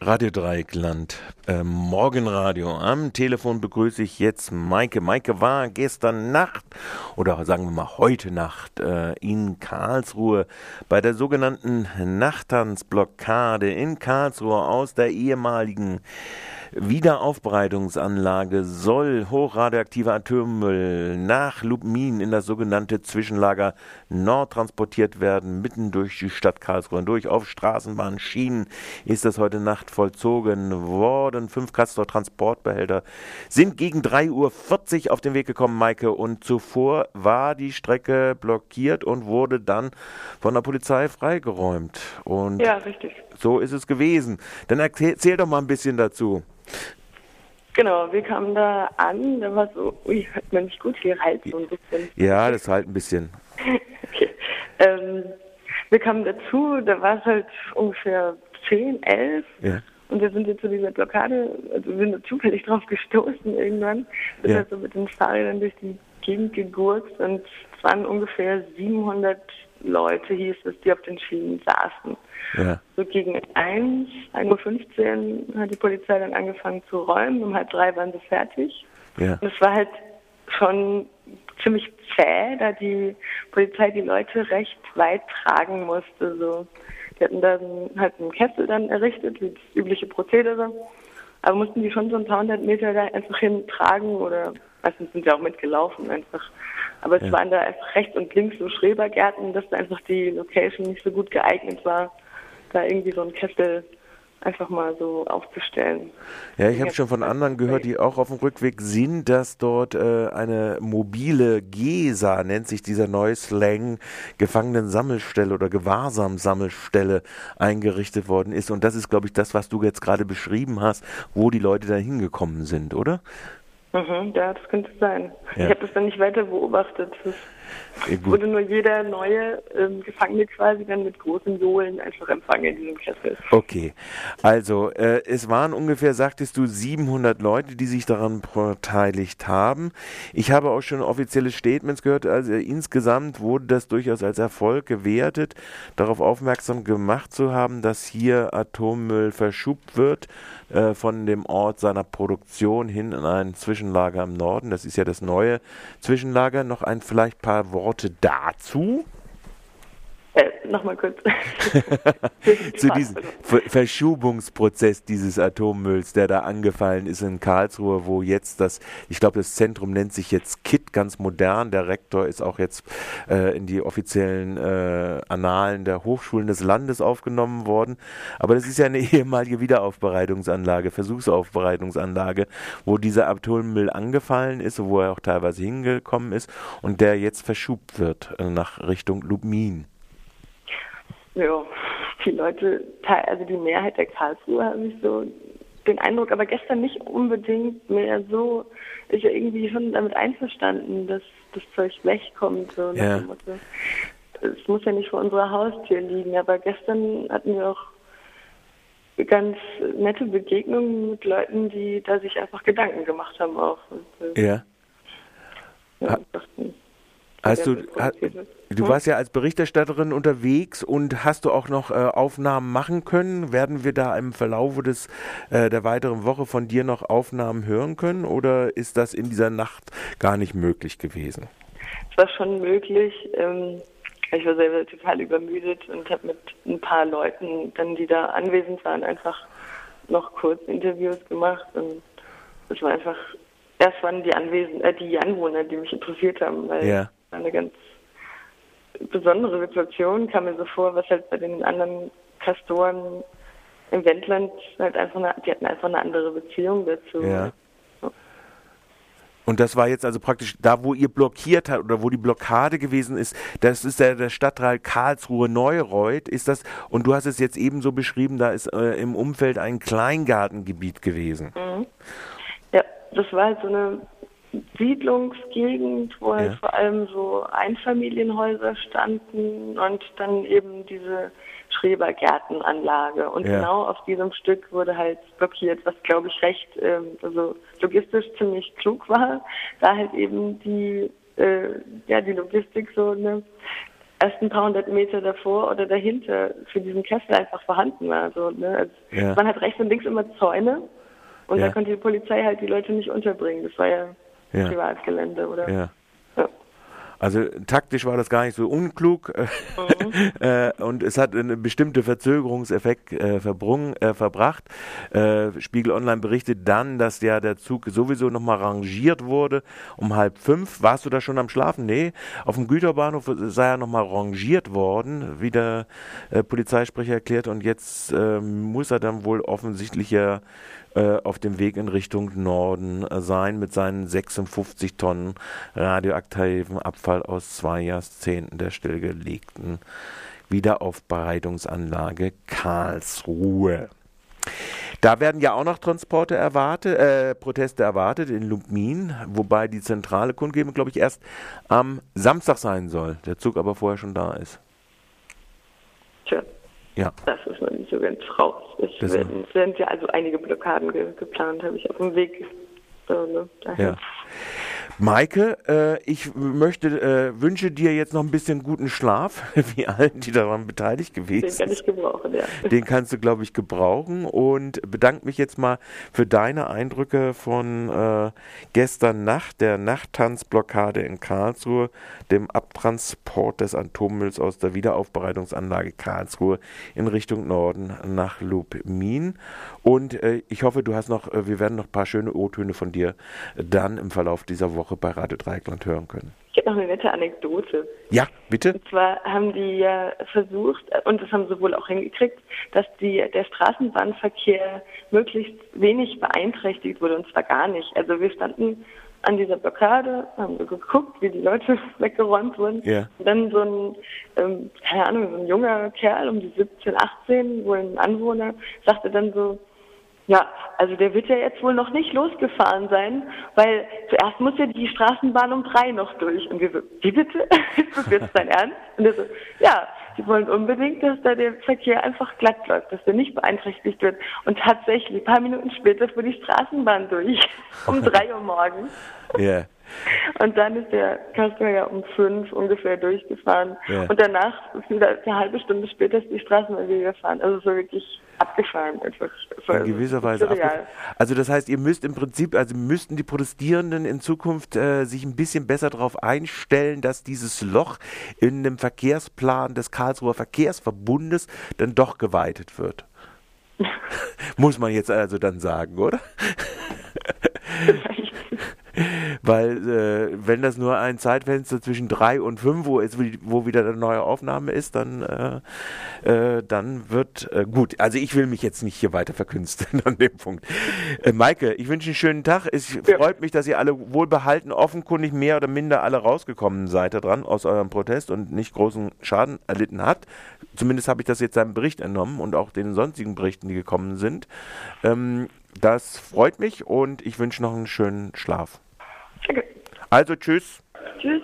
Radio Dreieckland, äh, Morgenradio. Am Telefon begrüße ich jetzt Maike. Maike war gestern Nacht oder sagen wir mal heute Nacht äh, in Karlsruhe bei der sogenannten Nachttanzblockade in Karlsruhe aus der ehemaligen Wiederaufbereitungsanlage soll hochradioaktiver Atommüll nach Lubmin in das sogenannte Zwischenlager Nord transportiert werden, mitten durch die Stadt Karlsruhe durch. Auf Straßenbahnschienen ist das heute Nacht vollzogen worden. Fünf Castor-Transportbehälter sind gegen 3.40 Uhr auf den Weg gekommen, Maike, und zuvor war die Strecke blockiert und wurde dann von der Polizei freigeräumt. Und ja, richtig. So ist es gewesen. Dann erzähl doch mal ein bisschen dazu. Genau, wir kamen da an, da war so, ui, hört man nicht gut, hier halt so ein bisschen. Ja, das halt ein bisschen. okay. Ähm, wir kamen dazu, da war es halt ungefähr 10, 11. Ja. Und wir sind jetzt zu dieser Blockade, also wir sind zufällig drauf gestoßen irgendwann. Wir sind ja. halt so mit den Fahrrädern durch die Gegend gegurkt und es waren ungefähr 700 Leute, hieß es, die auf den Schienen saßen. Ja. So gegen 1, 1.15 Uhr hat die Polizei dann angefangen zu räumen. Um halb drei waren sie fertig. Ja. Und es war halt schon ziemlich zäh, da die Polizei die Leute recht weit tragen musste. So. Die hatten dann halt einen Kessel dann errichtet, wie das übliche Prozedere. Aber mussten die schon so ein paar hundert Meter da einfach hintragen oder meistens sind sie auch mitgelaufen einfach. Aber es ja. waren da einfach rechts und links so Schrebergärten, dass da einfach die Location nicht so gut geeignet war, da irgendwie so ein Kessel einfach mal so aufzustellen. Ja, ich habe schon von anderen gehört, die auch auf dem Rückweg sind, dass dort äh, eine mobile GESA, nennt sich dieser neue Slang, Gefangenensammelstelle oder Gewahrsamsammelstelle eingerichtet worden ist. Und das ist, glaube ich, das, was du jetzt gerade beschrieben hast, wo die Leute da hingekommen sind, oder? Mhm, ja, das könnte sein. Ja. Ich habe das dann nicht weiter beobachtet. Ja, wurde nur jeder neue ähm, Gefangene quasi dann mit großen Sohlen einfach empfangen in diesem Kessel. Okay, also äh, es waren ungefähr, sagtest du, 700 Leute, die sich daran beteiligt haben. Ich habe auch schon offizielle Statements gehört, also insgesamt wurde das durchaus als Erfolg gewertet, darauf aufmerksam gemacht zu haben, dass hier Atommüll verschubt wird äh, von dem Ort seiner Produktion hin in ein Zwischenlager im Norden. Das ist ja das neue Zwischenlager. Noch ein vielleicht paar Worte dazu. Äh, Nochmal kurz. Zu diesem Verschubungsprozess dieses Atommülls, der da angefallen ist in Karlsruhe, wo jetzt das, ich glaube, das Zentrum nennt sich jetzt KIT, ganz modern. Der Rektor ist auch jetzt äh, in die offiziellen äh, Annalen der Hochschulen des Landes aufgenommen worden. Aber das ist ja eine ehemalige Wiederaufbereitungsanlage, Versuchsaufbereitungsanlage, wo dieser Atommüll angefallen ist, wo er auch teilweise hingekommen ist und der jetzt verschubt wird äh, nach Richtung Lubmin. Ja, die Leute, also die Mehrheit der Karlsruhe habe ich so den Eindruck, aber gestern nicht unbedingt mehr so, ist ja irgendwie schon damit einverstanden, dass das Zeug wegkommt. So ja. Es muss ja nicht vor unserer Haustür liegen, aber gestern hatten wir auch ganz nette Begegnungen mit Leuten, die da sich einfach Gedanken gemacht haben auch. Und, äh, ja. ja Hast du, du warst ja als Berichterstatterin unterwegs und hast du auch noch äh, Aufnahmen machen können? Werden wir da im Verlauf des, äh, der weiteren Woche von dir noch Aufnahmen hören können oder ist das in dieser Nacht gar nicht möglich gewesen? Es war schon möglich. Ähm, ich war selber total übermüdet und habe mit ein paar Leuten, dann, die da anwesend waren, einfach noch kurz Interviews gemacht und es war einfach, erst waren die Anwesen, äh, die Anwohner, die mich interessiert haben, weil ja eine ganz besondere Situation, kam mir so vor, was halt bei den anderen Kastoren im Wendland halt einfach eine, die hatten einfach eine andere Beziehung dazu. Ja. Und das war jetzt also praktisch da, wo ihr blockiert habt oder wo die Blockade gewesen ist, das ist der, der Stadtteil Karlsruhe-Neureuth, ist das, und du hast es jetzt eben so beschrieben, da ist äh, im Umfeld ein Kleingartengebiet gewesen. Mhm. Ja, das war halt so eine Siedlungsgegend, wo halt vor allem so Einfamilienhäuser standen und dann eben diese Schrebergärtenanlage. Und ja. genau auf diesem Stück wurde halt blockiert, was glaube ich recht, ähm, also logistisch ziemlich klug war, da halt eben die, äh, ja, die Logistik so eine erst ein paar hundert Meter davor oder dahinter für diesen Kessel einfach vorhanden war. Also, ne? also ja. Man hat rechts und links immer Zäune und ja. da konnte die Polizei halt die Leute nicht unterbringen. Das war ja, ja. Privatgelände, oder? Ja. Also taktisch war das gar nicht so unklug mhm. äh, und es hat eine bestimmte Verzögerungseffekt äh, verbrungen, äh, verbracht. Äh, Spiegel Online berichtet dann, dass ja der Zug sowieso nochmal rangiert wurde um halb fünf. Warst du da schon am Schlafen? Nee, auf dem Güterbahnhof sei er nochmal rangiert worden, wie der äh, Polizeisprecher erklärt und jetzt ähm, muss er dann wohl offensichtlich ja äh, auf dem Weg in Richtung Norden sein mit seinen 56 Tonnen radioaktiven Abfall aus zwei Jahrzehnten der stillgelegten Wiederaufbereitungsanlage Karlsruhe. Da werden ja auch noch Transporte erwartet, äh, Proteste erwartet in Lubmin, wobei die zentrale Kundgebung, glaube ich, erst am Samstag sein soll. Der Zug aber vorher schon da ist. Tja. Ja. Das ist noch nicht so ganz raus. Es werden, sind ja also einige Blockaden ge geplant, habe ich auf dem Weg. So, ne, ja. Maike, äh, ich möchte, äh, wünsche dir jetzt noch ein bisschen guten Schlaf, wie allen, die daran beteiligt gewesen sind. Den kann ich gebrauchen, ja. Den kannst du, glaube ich, gebrauchen und bedanke mich jetzt mal für deine Eindrücke von äh, gestern Nacht, der Nachttanzblockade in Karlsruhe, dem Abtransport des Atommülls aus der Wiederaufbereitungsanlage Karlsruhe in Richtung Norden nach Lubmin. Und äh, ich hoffe, du hast noch, äh, wir werden noch ein paar schöne O-Töne von dir dann im Verlauf dieser Woche bei Radio Dreieckland hören können. Ich habe noch eine nette Anekdote. Ja, bitte. Und zwar haben die ja versucht, und das haben sie wohl auch hingekriegt, dass die, der Straßenbahnverkehr möglichst wenig beeinträchtigt wurde, und zwar gar nicht. Also wir standen an dieser Blockade, haben wir geguckt, wie die Leute weggeräumt wurden. Ja. Und dann so ein, ähm, keine Ahnung, so ein junger Kerl um die 17, 18, wohl ein Anwohner, sagte dann so, ja, also der wird ja jetzt wohl noch nicht losgefahren sein, weil zuerst muss ja die Straßenbahn um drei noch durch. Und wir so, wie bitte? Ist das jetzt dein Ernst? Und er so, ja, die wollen unbedingt, dass da der Verkehr einfach glatt läuft, dass der nicht beeinträchtigt wird. Und tatsächlich, ein paar Minuten später fuhr die Straßenbahn durch, um drei Uhr morgens. Ja. Yeah. Und dann ist der Kasper ja um fünf ungefähr durchgefahren. Ja. Und danach, wieder eine halbe Stunde später, ist die Straßenbahn wieder gefahren. Also so wirklich abgefahren. Etwas, In gewisser Weise abgefahren. Also das heißt, ihr müsst im Prinzip, also müssten die Protestierenden in Zukunft äh, sich ein bisschen besser darauf einstellen, dass dieses Loch in dem Verkehrsplan des Karlsruher Verkehrsverbundes dann doch geweitet wird. Muss man jetzt also dann sagen, oder? Weil äh, wenn das nur ein Zeitfenster zwischen drei und fünf, wo, ist, wo wieder eine neue Aufnahme ist, dann, äh, äh, dann wird äh, gut. Also ich will mich jetzt nicht hier weiter verkünsteln an dem Punkt. Äh, Maike, ich wünsche einen schönen Tag. Es ja. freut mich, dass ihr alle wohlbehalten, offenkundig mehr oder minder alle rausgekommen seid da dran aus eurem Protest und nicht großen Schaden erlitten habt. Zumindest habe ich das jetzt seinem Bericht entnommen und auch den sonstigen Berichten, die gekommen sind. Ähm, das freut mich und ich wünsche noch einen schönen Schlaf. Also tschüss. Tschüss.